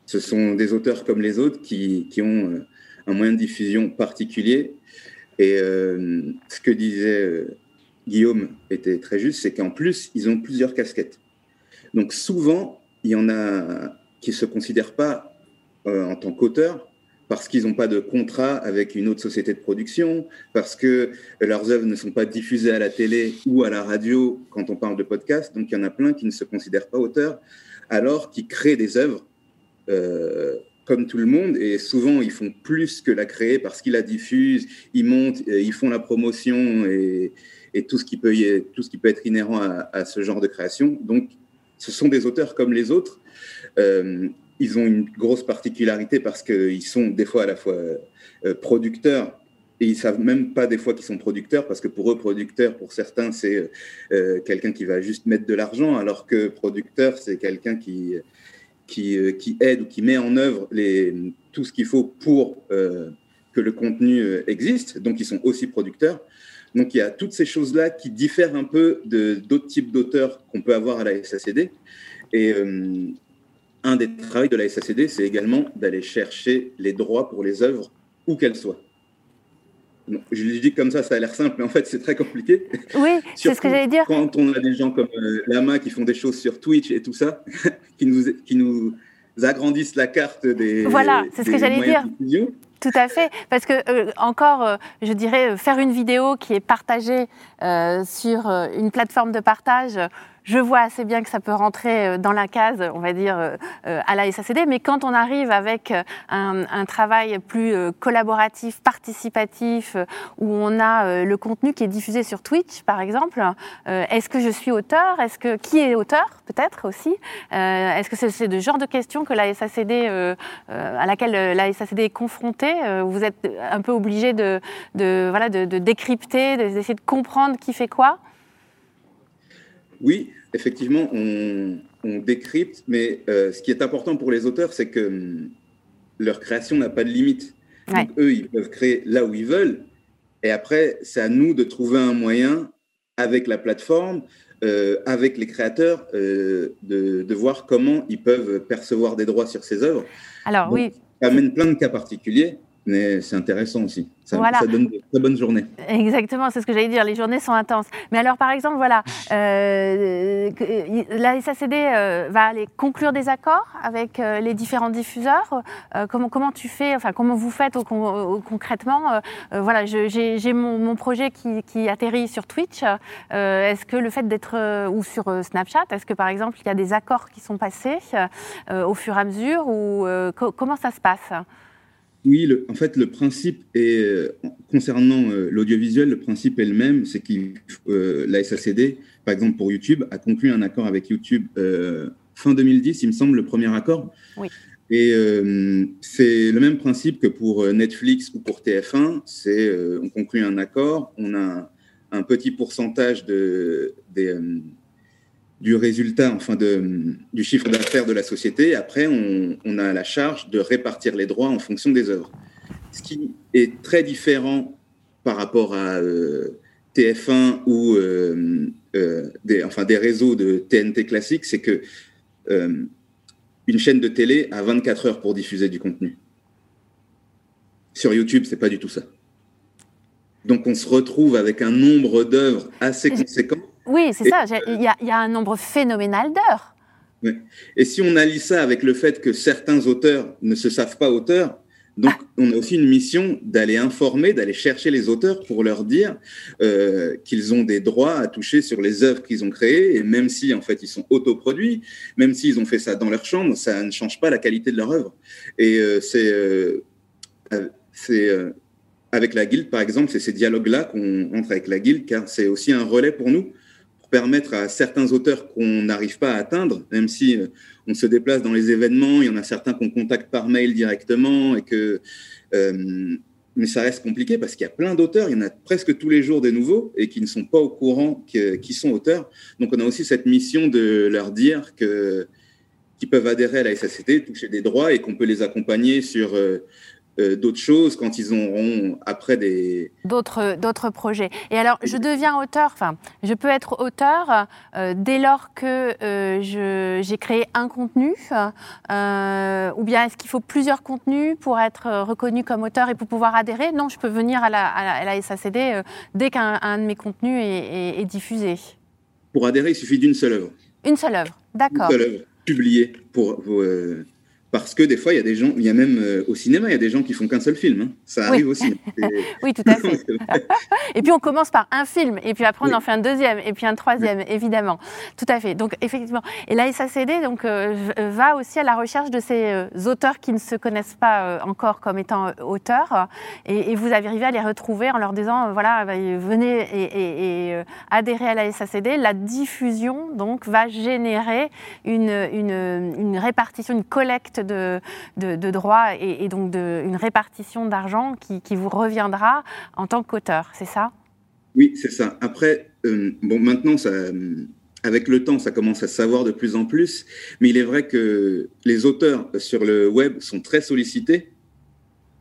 Ce sont des auteurs comme les autres qui, ont euh, un moyen de diffusion particulier. Et ce que disait Guillaume était très juste, c'est qu'en plus, ils ont plusieurs casquettes. Donc souvent, il y en a qui ne se considèrent pas en tant qu'auteurs, parce qu'ils n'ont pas de contrat avec une autre société de production, parce que leurs œuvres ne sont pas diffusées à la télé ou à la radio quand on parle de podcast. Donc il y en a plein qui ne se considèrent pas auteurs, alors qu'ils créent des œuvres euh, comme tout le monde. Et souvent, ils font plus que la créer parce qu'ils la diffusent, ils montent, euh, ils font la promotion et, tout, ce qui peut être inhérent à, ce genre de création. Donc ce sont des auteurs comme les autres. Euh, ils ont une grosse particularité parce qu'ils sont des fois à la fois euh, producteurs et ils savent même pas des fois qu'ils sont producteurs parce que pour eux producteur pour certains c'est euh, quelqu'un qui va juste mettre de l'argent alors que producteur c'est quelqu'un qui qui, euh, aide ou qui met en œuvre les, tout ce qu'il faut pour que le contenu existe. Donc ils sont aussi producteurs. Donc il y a toutes ces choses là qui diffèrent un peu d'autres types d'auteurs qu'on peut avoir à la SACD et un des travaux de la SACD, c'est également d'aller chercher les droits pour les œuvres, où qu'elles soient. je le dis comme ça, ça a l'air simple, mais en fait, c'est très compliqué. Oui, c'est ce que j'allais dire. Quand on a des gens comme euh, Lama qui font des choses sur Twitch et tout ça, qui, nous, qui nous agrandissent la carte des. Voilà, c'est ce que j'allais dire. Tout à fait, parce que euh, encore, euh, je dirais, faire une vidéo qui est partagée sur une plateforme de partage, je vois assez bien que ça peut rentrer euh, dans la case, on va dire, euh, euh, à la SACD, mais quand on arrive avec un, travail plus collaboratif, participatif, où on a le contenu qui est diffusé sur Twitch, par exemple, est-ce que je suis auteur? Est-ce que qui est auteur Peut-être aussi? est-ce que c'est ce genre de questions que la SACD, à laquelle la SACD est confrontée Vous êtes un peu obligé de, de, voilà, de, de décrypter, d'essayer de comprendre qui fait quoi? Oui, effectivement, on, décrypte, mais euh, ce qui est important pour les auteurs, c'est que hum, leur création n'a pas de limite. Donc, eux, ils peuvent créer là où ils veulent. Et après, c'est à nous de trouver un moyen, avec la plateforme, euh, avec les créateurs, euh, de, voir comment ils peuvent percevoir des droits sur ces œuvres. Alors, oui. Ça amène plein de cas particuliers mais c'est intéressant aussi. Ça, donne de très bonnes journées. Exactement, c'est ce que j'allais dire. Les journées sont intenses. Mais alors, par exemple, voilà, euh, la SACD euh, va aller conclure des accords avec euh, les différents diffuseurs. comment, comment tu fais, enfin, comment vous faites concrètement Voilà, j'ai mon, projet qui, qui, atterrit sur Twitch. est-ce que le fait d'être ou sur Snapchat, est-ce que par exemple il y a des accords qui sont passés au fur et à mesure ou comment ça se passe? Oui, le, en fait, le principe est, concernant l'audiovisuel, le principe est le même, c'est que la SACD, par exemple pour YouTube, a conclu un accord avec YouTube fin 2010, il me semble, le premier accord. Oui. Et euh, c'est le même principe que pour euh, Netflix ou pour TF1. C'est euh, on conclut un accord, on a un, petit pourcentage de, des, du résultat, enfin du chiffre d'affaires de la société. Après, on, a la charge de répartir les droits en fonction des œuvres. Ce qui est très différent par rapport à TF1 ou des, enfin, des réseaux de TNT classiques, c'est que une chaîne de télé a 24 heures pour diffuser du contenu. Sur YouTube, c'est pas du tout ça. Donc on se retrouve avec un nombre d'œuvres assez conséquent. Oui, c'est ça. Il y, y, a un nombre phénoménal d'heures. Et si on allie ça avec le fait que certains auteurs ne se savent pas auteurs, donc, on a aussi une mission d'aller informer, d'aller chercher les auteurs pour leur dire euh, qu'ils ont des droits à toucher sur les œuvres qu'ils ont créées. Et même si, en fait, ils sont autoproduits, même s'ils ont fait ça dans leur chambre, ça ne change pas la qualité de leur œuvre. Et euh, c'est euh, avec la guilde, par exemple, c'est ces dialogues-là qu'on entre avec la guilde, car c'est aussi un relais pour nous, permettre à certains auteurs qu'on n'arrive pas à atteindre, même si on se déplace dans les événements, il y en a certains qu'on contacte par mail directement et que euh, mais ça reste compliqué parce qu'il y a plein d'auteurs, il y en a presque tous les jours des nouveaux et qui ne sont pas au courant qui sont auteurs. Donc on a aussi cette mission de leur dire que qu'ils peuvent adhérer à la SACT, toucher des droits et qu'on peut les accompagner sur euh, euh, d'autres choses quand ils auront après des d'autres d'autres projets. Et alors, je deviens auteur. Enfin, je peux être auteur euh, dès lors que euh, j'ai créé un contenu, ou bien est-ce qu'il faut plusieurs contenus pour être reconnu comme auteur et pour pouvoir adhérer? Non, je peux venir à la, à la, SACD dès qu'un de mes contenus est, est, diffusé. Pour adhérer, il suffit d'une seule œuvre. Une seule œuvre, d'accord. Une seule œuvre publiée pour parce que des fois, il y a des gens, il y a même euh, au cinéma, il y a des gens qui font qu'un seul film. Hein. Ça arrive aussi. oui, tout à fait. et puis on commence par un film, et puis après on en fait un deuxième, et puis un troisième, évidemment. Tout à fait. Donc effectivement, et la SACD donc euh, euh, va aussi à la recherche de ces auteurs qui ne se connaissent pas encore comme étant auteurs, et, vous arrivez à les retrouver en leur disant voilà, bah, venez et, et, adhérez à la SACD. La diffusion donc va générer une, une, une répartition, une collecte de, de, droits et, donc de, une répartition d'argent qui, vous reviendra en tant qu'auteur, c'est ça? Oui, c'est ça. Après, euh, bon, maintenant, ça, avec le temps, ça commence à savoir de plus en plus, mais il est vrai que les auteurs sur le web sont très sollicités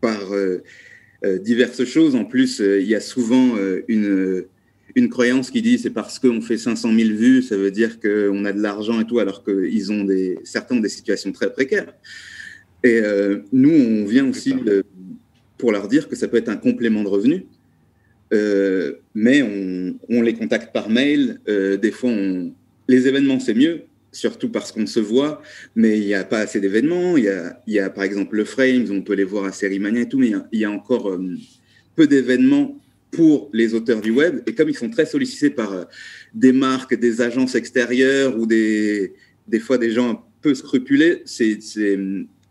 par euh, euh, diverses choses. En plus, il y a souvent une une croyance qui dit c'est parce qu'on fait 500 000 vues, ça veut dire qu'on a de l'argent et tout, alors qu'ils ont des, certains ont des situations très précaires. Et euh, nous, on vient aussi pour leur dire que ça peut être un complément de revenu. Euh, mais on, les contacte par mail. Euh, des fois, les événements, c'est mieux, surtout parce qu'on se voit, mais il n'y a pas assez d'événements. Il y a, y par exemple, le Frames, on peut les voir à Sérimania et tout, mais il y a, encore peu d'événements pour les auteurs du web. Et comme ils sont très sollicités par des marques, des agences extérieures ou des, des fois des gens un peu scrupuleux, c'est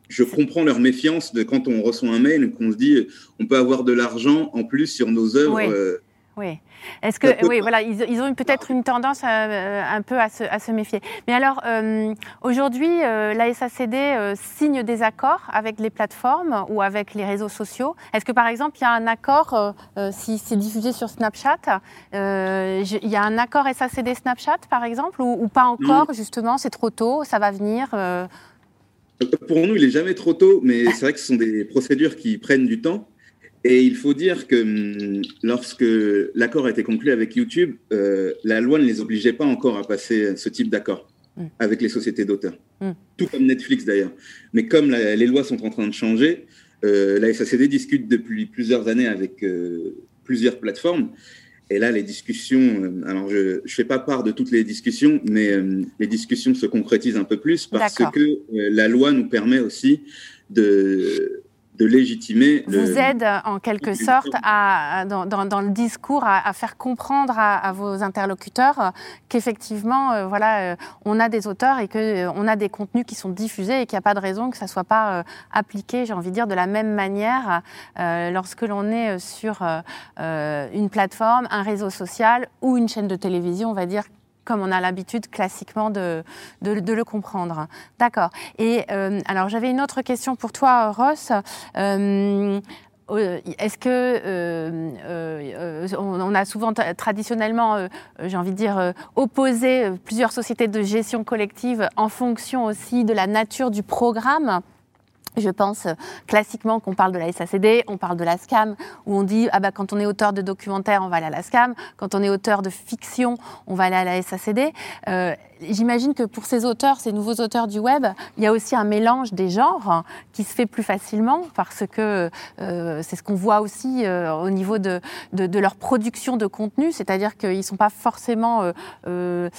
je comprends leur méfiance de quand on reçoit un mail qu'on se dit on peut avoir de l'argent en plus sur nos œuvres. Oui. Euh, oui. Est-ce que oui, voilà, ils, ont peut-être une tendance euh, un peu à se, à se, méfier. Mais alors, euh, aujourd'hui, la SACD signe des accords avec les plateformes ou avec les réseaux sociaux. Est-ce que, par exemple, il y a un accord, si c'est diffusé sur Snapchat, il y a un accord SACD Snapchat, par exemple, ou, ou pas encore, justement, c'est trop tôt, ça va venir pour nous, il n'est jamais trop tôt, mais c'est vrai que ce sont des procédures qui prennent du temps. Et il faut dire que hum, lorsque l'accord a été conclu avec YouTube, euh, la loi ne les obligeait pas encore à passer ce type d'accord mm. avec les sociétés d'auteurs. Mm. Tout comme Netflix d'ailleurs. Mais comme les lois sont en train de changer, euh, la SACD discute depuis plusieurs années avec euh, plusieurs plateformes. Et là, les discussions, euh, alors je ne fais pas part de toutes les discussions, mais euh, les discussions se concrétisent un peu plus parce que euh, la loi nous permet aussi de, de légitimer. Vous aide en quelque sorte à, dans, dans, le discours à, faire comprendre à, vos interlocuteurs qu'effectivement, euh, voilà, euh, on a des auteurs et qu'on euh, a des contenus qui sont diffusés et qu'il n'y a pas de raison que ça ne soit pas appliqué, j'ai envie de dire, de la même manière lorsque l'on est sur une plateforme, un réseau social ou une chaîne de télévision, on va dire comme on a l'habitude classiquement de, de, le comprendre. D'accord. Et euh, alors j'avais une autre question pour toi, Ross. Euh, euh, est-ce que on, a souvent traditionnellement, j'ai envie de dire, opposé plusieurs sociétés de gestion collective en fonction aussi de la nature du programme? Je pense euh, classiquement qu'on parle de la SACD, on parle de la SCAM, où on dit ah bah, quand on est auteur de documentaire, on va aller à la SCAM, quand on est auteur de fiction, on va aller à la SACD. Euh, j'imagine que pour ces auteurs, ces nouveaux auteurs du web, il y a aussi un mélange des genres qui se fait plus facilement parce que euh, c'est ce qu'on voit aussi euh, au niveau de, de, leur production de contenu, c'est-à-dire qu'ils ne sont pas forcément euh,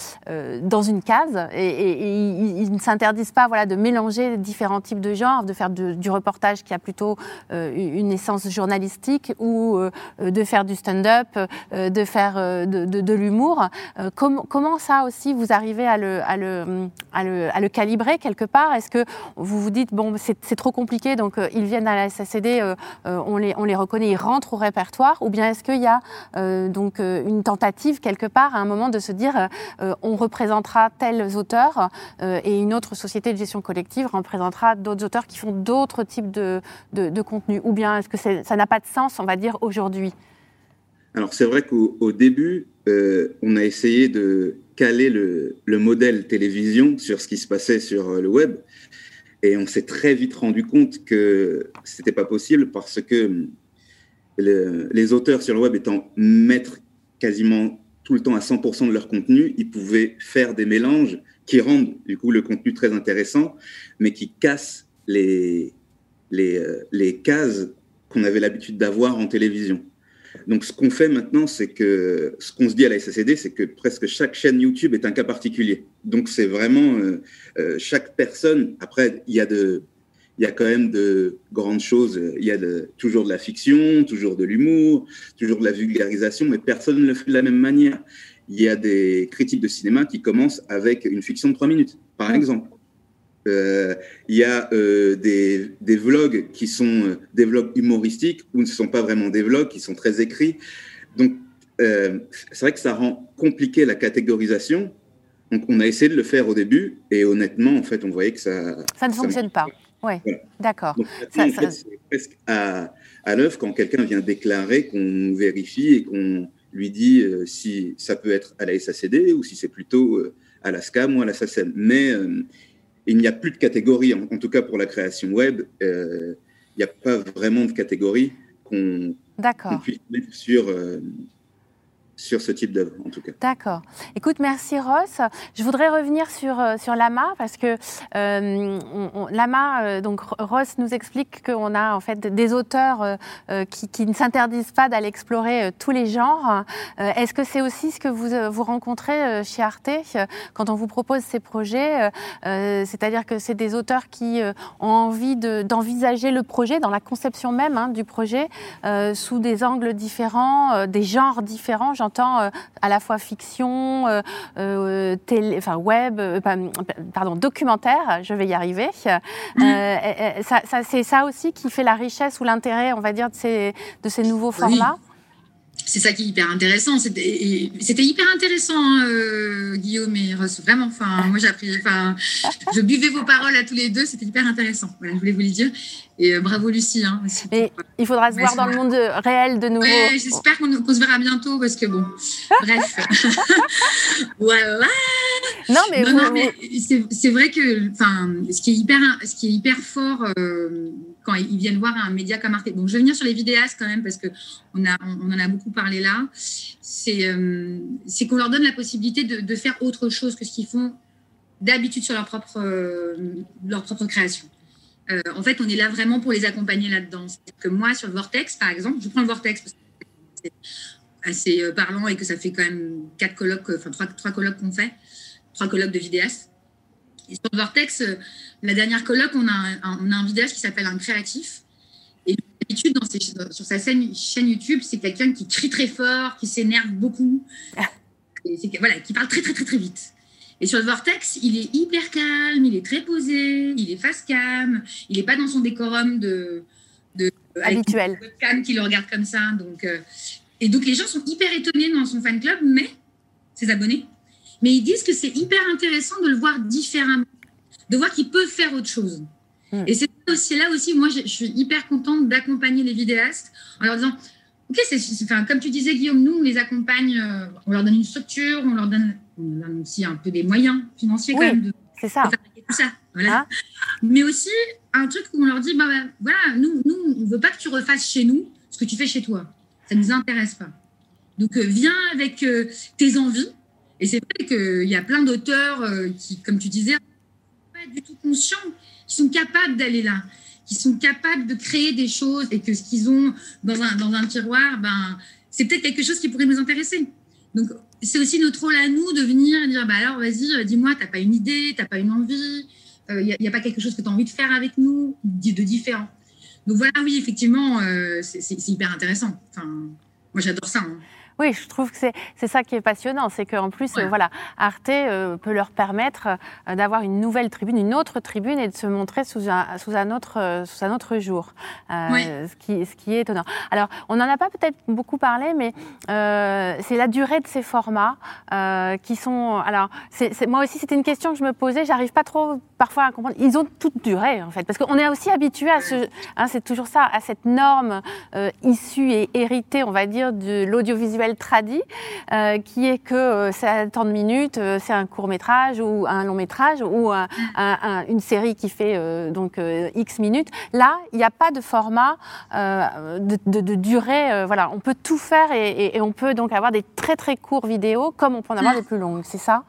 dans une case et, ils, ne s'interdisent pas voilà, de mélanger différents types de genres, de faire du reportage qui a plutôt une essence journalistique ou de faire du stand-up, de faire de, l'humour. comment ça aussi vous arrivez à le, à le, à le, calibrer quelque part? Est-ce que vous vous dites, bon, c'est trop compliqué, donc euh, ils viennent à la SACD, euh, euh, on, les, on les reconnaît, ils rentrent au répertoire? Ou bien est-ce qu'il y a donc une tentative quelque part à un moment de se dire, on représentera tels auteurs et une autre société de gestion collective représentera d'autres auteurs qui font d'autres types de, de, de contenus? Ou bien est-ce que ça n'a pas de sens, on va dire, aujourd'hui? Alors c'est vrai qu'au début, on a essayé de caler le, modèle télévision sur ce qui se passait sur euh, le web. Et on s'est très vite rendu compte que c'était pas possible parce que les auteurs sur le web étant maîtres quasiment tout le temps à 100% de leur contenu, ils pouvaient faire des mélanges qui rendent du coup le contenu très intéressant, mais qui cassent les, les, euh, les cases qu'on avait l'habitude d'avoir en télévision. Donc, ce qu'on fait maintenant, c'est que ce qu'on se dit à la SACD, c'est que presque chaque chaîne YouTube est un cas particulier. Donc, c'est vraiment euh, euh, chaque personne. Après, il y a de, il y a quand même de grandes choses. Il y a de, toujours de la fiction, toujours de l'humour, toujours de la vulgarisation, mais personne ne le fait de la même manière. Il y a des critiques de cinéma qui commencent avec une fiction de trois minutes, par exemple. Euh, il y a euh, des, des, vlogs qui sont euh, des vlogs humoristiques ou ne sont pas vraiment des vlogs, qui sont très écrits. Donc, c'est vrai que ça rend compliqué la catégorisation. Donc, on a essayé de le faire au début et honnêtement, en fait, on voyait que ça. Ça ne fonctionne pas. Oui, d'accord. C'est presque à, à l'œuvre quand quelqu'un vient déclarer qu'on vérifie et qu'on lui dit si ça peut être à la SACD ou si c'est plutôt à la SCAM ou à la SACEM. Mais il n'y a plus de catégorie, en, tout cas pour la création web, euh, il n'y a pas vraiment de catégorie qu'on puisse mettre sur, euh, sur ce type d'œuvre, en tout cas. D'accord. Écoute, merci Ross. Je voudrais revenir sur, euh, sur Lama, parce que euh, Lama, euh, donc Ross nous explique qu'on a en fait des auteurs qui, qui, ne s'interdisent pas d'aller explorer tous les genres. Est-ce que c'est aussi ce que vous, vous rencontrez chez Arte quand on vous propose ces projets C'est-à-dire que c'est des auteurs qui ont envie d'envisager le projet, dans la conception même hein, du projet, sous des angles différents, des genres différents j'entends euh, à la fois fiction, euh, euh, télé, enfin web, pardon, documentaire, je vais y arriver. c'est ça aussi qui fait la richesse ou l'intérêt, on va dire, de ces, de ces nouveaux formats? C'est ça qui est hyper intéressant. C'était hyper intéressant, hein, Guillaume et Ross. Vraiment, enfin, moi j'ai appris, enfin, je buvais vos paroles à tous les deux. C'était hyper intéressant. Voilà, je voulais vous le dire. Et euh, bravo Lucie. Hein, Et il faudra se voir dans le monde réel de nouveau. J'espère qu'on se verra bientôt parce que bon, bref. voilà. Non mais, c'est vrai que, enfin, ce qui est hyper, ce qui est hyper fort euh, ils viennent voir un média comme Arte. Donc je vais venir sur les vidéastes quand même parce que on en a beaucoup parlé là. C'est, euh, qu'on leur donne la possibilité de, faire autre chose que ce qu'ils font d'habitude sur leur propre, propre création. Euh, en fait, on est là vraiment pour les accompagner là-dedans. Que moi, sur le Vortex, par exemple, je prends le Vortex parce que c'est assez euh, parlant et que ça fait quand même quatre colloques, enfin trois, trois colloques qu'on fait, trois colloques de vidéastes. Et sur le Vortex, euh, la dernière colloque, on a un, on a un vidéaste qui s'appelle un créatif d'habitude, sur sa chaîne, chaîne YouTube, c'est quelqu'un qui crie très fort, qui s'énerve beaucoup, et voilà, qui parle très très très très vite. Et sur le Vortex, il est hyper calme, il est très posé, il est face cam, il n'est pas dans son décorum de, de habituel. Cam qui le regarde comme ça. Donc, euh, et donc les gens sont hyper étonnés dans son fan club, mais ses abonnés, mais ils disent que c'est hyper intéressant de le voir différemment, de voir qu'il peut faire autre chose. Hmm. Et c'est aussi là aussi, moi, je, suis hyper contente d'accompagner les vidéastes en leur disant, ok, c'est, enfin, comme tu disais Guillaume, nous on les accompagne, euh, on leur donne une structure, on leur donne on a aussi un peu des moyens financiers quand même de, c'est ça. tout ça. Voilà. Hein Mais aussi un truc où on leur dit, bah, bah, voilà, nous, nous, on ne veut pas que tu refasses chez nous ce que tu fais chez toi. Ça ne nous intéresse pas. Donc, euh, viens avec euh, tes envies. Et c'est vrai qu'il y a plein d'auteurs euh, qui, comme tu disais, pas du tout conscients, qui sont capables d'aller là, qui sont capables de créer des choses et que ce qu'ils ont dans un, dans un tiroir, ben, c'est peut-être quelque chose qui pourrait nous intéresser. Donc, c'est aussi notre rôle à nous de venir dire bah alors vas-y, euh, dis-moi, t'as pas une idée, t'as pas une envie, il euh, n'y a, pas quelque chose que tu as envie de faire avec nous de différent. Donc voilà, oui, effectivement, euh, c'est hyper intéressant. Enfin, moi j'adore ça. Hein. Oui, je trouve que c'est ça qui est passionnant, c'est qu'en plus, euh, voilà, Arte euh, peut leur permettre euh, d'avoir une nouvelle tribune, une autre tribune et de se montrer sous un, sous un, autre, sous un autre jour, ce, qui, ce qui est étonnant. Alors, on n'en a pas peut-être beaucoup parlé, mais c'est la durée de ces formats qui sont... Alors, moi aussi, c'était une question que je me posais, j'arrive pas trop parfois à comprendre. Ils ont toute durée, en fait, parce qu'on est aussi habitué à ce... Hein, c'est toujours ça, à cette norme issue et héritée, on va dire, de l'audiovisuel tradit, euh, qui est que euh, c'est tant de minutes, euh, c'est un court métrage ou un long métrage ou une série qui fait donc X minutes. Là, il n'y a pas de format de, durée. voilà, on peut tout faire et, on peut donc avoir des très très courts vidéos comme on peut en avoir des plus longues. C'est ça?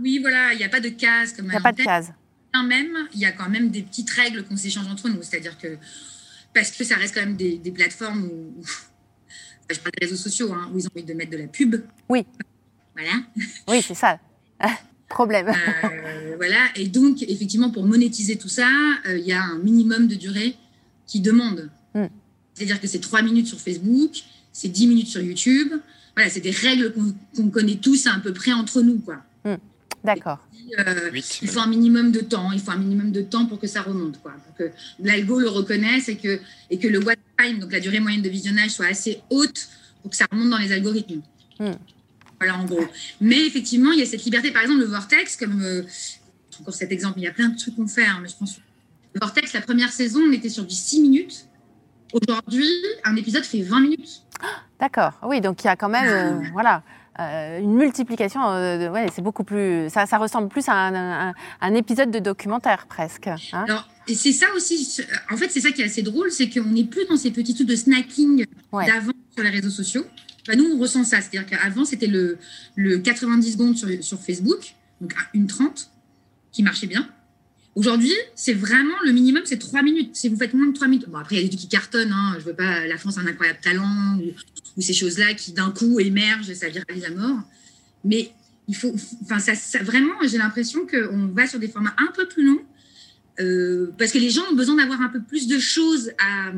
Oui, voilà, il n'y a pas de case comme. Il n'y a pas de case. Même, il y a quand même des petites règles qu'on s'échange entre nous, c'est-à-dire que parce que ça reste quand même des, des plateformes où je parle des réseaux sociaux, hein, où ils ont envie de mettre de la pub. Oui. Voilà. Oui, c'est ça. Problème. Euh, voilà. Et donc, effectivement, pour monétiser tout ça, euh, il y a un minimum de durée qui demande. Hmm. C'est-à-dire que c'est 3 minutes sur Facebook, c'est 10 minutes sur YouTube. Voilà, c'est des règles qu'on connaît tous à, peu près entre nous, quoi. Hmm. D'accord. Euh, il faut un minimum de temps, il faut un minimum de temps pour que ça remonte, quoi, pour que l'algo le reconnaisse et que, et que le watch time, donc la durée moyenne de visionnage, soit assez haute pour que ça remonte dans les algorithmes. Hmm. Voilà, en gros. Mais effectivement, il y a cette liberté. Par exemple, le Vortex, comme euh, encore cet exemple, il y a plein de trucs qu'on fait, hein, mais je pense le Vortex, la première saison, on était sur du 6 minutes. Aujourd'hui, un épisode fait 20 minutes. D'accord, oui, donc il y a quand même, euh, voilà, euh, une multiplication, euh, ouais, c'est beaucoup plus. Ça, ça, ressemble plus à un, un, épisode de documentaire presque. Hein Alors, et c'est ça aussi. En fait, c'est ça qui est assez drôle, c'est qu'on n'est plus dans ces petits trucs de snacking d'avant sur les réseaux sociaux. nous, on ressent ça. C'est-à-dire qu'avant, c'était le, le 90 secondes sur, sur Facebook, donc une 30, qui marchait bien. Aujourd'hui, c'est vraiment le minimum, c'est 3 minutes. Si vous faites moins de 3 minutes, bon, après, il y a des trucs qui cartonnent. Hein. Je veux pas, la France un incroyable talent ou, ces choses-là qui d'un coup émergent et ça viralise à mort. Mais il faut, enfin, ça, vraiment, j'ai l'impression qu'on va sur des formats un peu plus longs euh, parce que les gens ont besoin d'avoir un peu plus de choses à,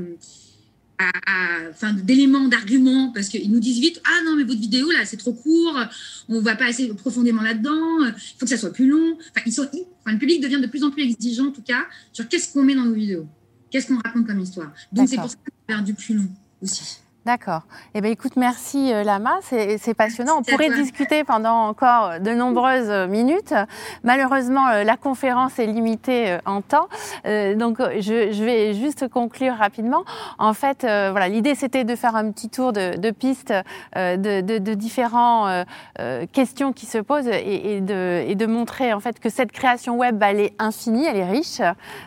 enfin, d'éléments, d'arguments, parce qu'ils nous disent vite Ah non, mais votre vidéo là, c'est trop court, on va pas assez profondément là-dedans, il faut que ça soit plus long. Enfin, ils sont, enfin, le public devient de plus en plus exigeant, en tout cas, sur qu'est-ce qu'on met dans nos vidéos, qu'est-ce qu'on raconte comme histoire. Donc, c'est pour ça qu'on a du plus long aussi. D'accord. Eh bien, écoute, merci euh, Lama, c'est passionnant. On pourrait discuter pendant encore de nombreuses minutes. Malheureusement, euh, la conférence est limitée euh, en temps, donc je, vais juste conclure rapidement. En fait, voilà, l'idée c'était de faire un petit tour de, pistes de, de, différentes questions qui se posent et, de, et, de, montrer en fait que cette création web, elle est infinie, elle est riche.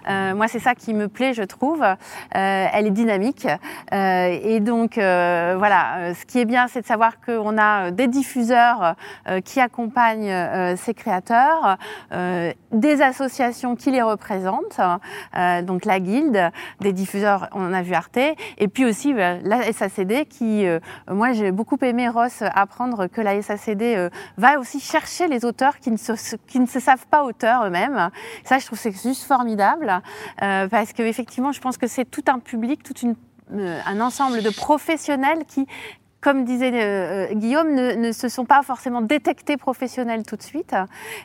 moi, c'est ça qui me plaît, je trouve. elle est dynamique et donc euh, voilà, euh, ce qui est bien, c'est de savoir qu'on a euh, des diffuseurs qui accompagnent ces créateurs, des associations qui les représentent, donc la guilde, des diffuseurs, on a vu Arte, et puis aussi la SACD qui, moi j'ai beaucoup aimé Ross apprendre que la SACD va aussi chercher les auteurs qui ne se, qui ne se savent pas auteurs eux-mêmes. Ça, je trouve c'est juste formidable parce que effectivement, je pense que c'est tout un public, toute une un ensemble de professionnels qui comme disait euh, Guillaume, ne, se sont pas forcément détectés professionnels tout de suite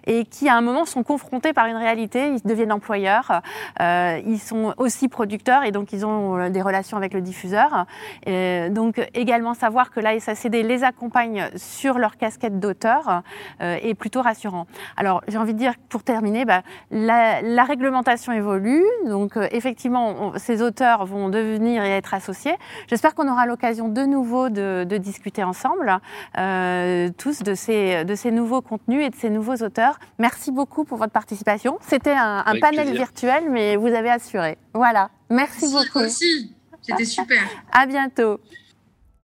et qui, à un moment, sont confrontés par une réalité. Ils deviennent employeurs, euh, ils sont aussi producteurs et donc ils ont des relations avec le diffuseur. Donc, également savoir que la SACD les accompagne sur leur casquette d'auteur euh, est plutôt rassurant. Alors, j'ai envie de dire, pour terminer, bah, la, réglementation évolue. Donc, effectivement, ces auteurs vont devenir et être associés. J'espère qu'on aura l'occasion de nouveau de discuter ensemble, euh, tous de ces, de ces nouveaux contenus et de ces nouveaux auteurs. Merci beaucoup pour votre participation. C'était un, panel virtuel, mais vous avez assuré. Voilà. Merci, beaucoup. Merci, c'était super. À bientôt.